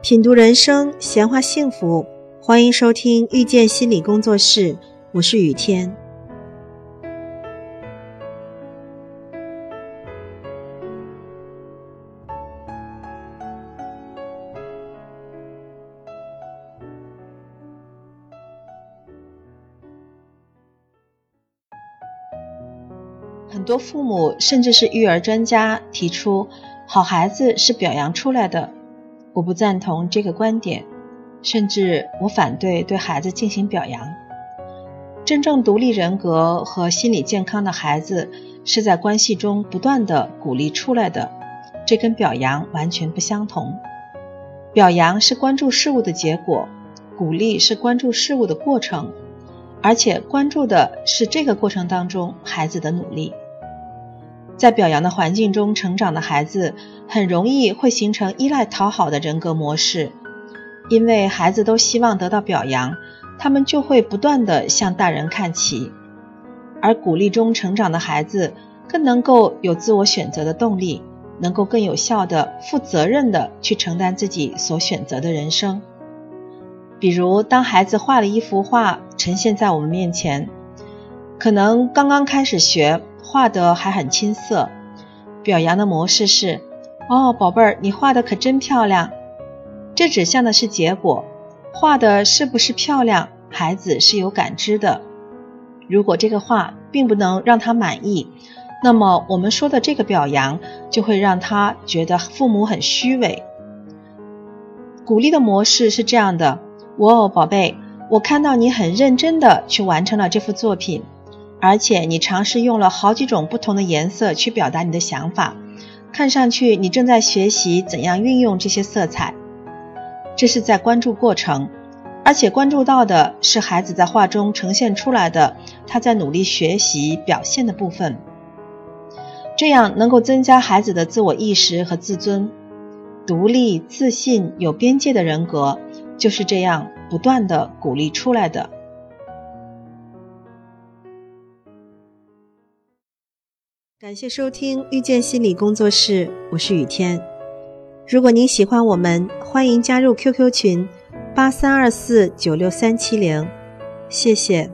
品读人生，闲话幸福，欢迎收听遇见心理工作室，我是雨天。很多父母甚至是育儿专家提出，好孩子是表扬出来的。我不赞同这个观点，甚至我反对对孩子进行表扬。真正独立人格和心理健康的孩子是在关系中不断的鼓励出来的，这跟表扬完全不相同。表扬是关注事物的结果，鼓励是关注事物的过程，而且关注的是这个过程当中孩子的努力。在表扬的环境中成长的孩子，很容易会形成依赖讨好的人格模式，因为孩子都希望得到表扬，他们就会不断的向大人看齐。而鼓励中成长的孩子，更能够有自我选择的动力，能够更有效的、负责任的去承担自己所选择的人生。比如，当孩子画了一幅画呈现在我们面前，可能刚刚开始学。画的还很青涩，表扬的模式是：哦，宝贝儿，你画的可真漂亮。这指向的是结果，画的是不是漂亮，孩子是有感知的。如果这个画并不能让他满意，那么我们说的这个表扬就会让他觉得父母很虚伪。鼓励的模式是这样的：哦，宝贝，我看到你很认真的去完成了这幅作品。而且你尝试用了好几种不同的颜色去表达你的想法，看上去你正在学习怎样运用这些色彩。这是在关注过程，而且关注到的是孩子在画中呈现出来的他在努力学习表现的部分。这样能够增加孩子的自我意识和自尊，独立、自信、有边界的人格就是这样不断的鼓励出来的。感谢收听遇见心理工作室，我是雨天。如果您喜欢我们，欢迎加入 QQ 群八三二四九六三七零，谢谢。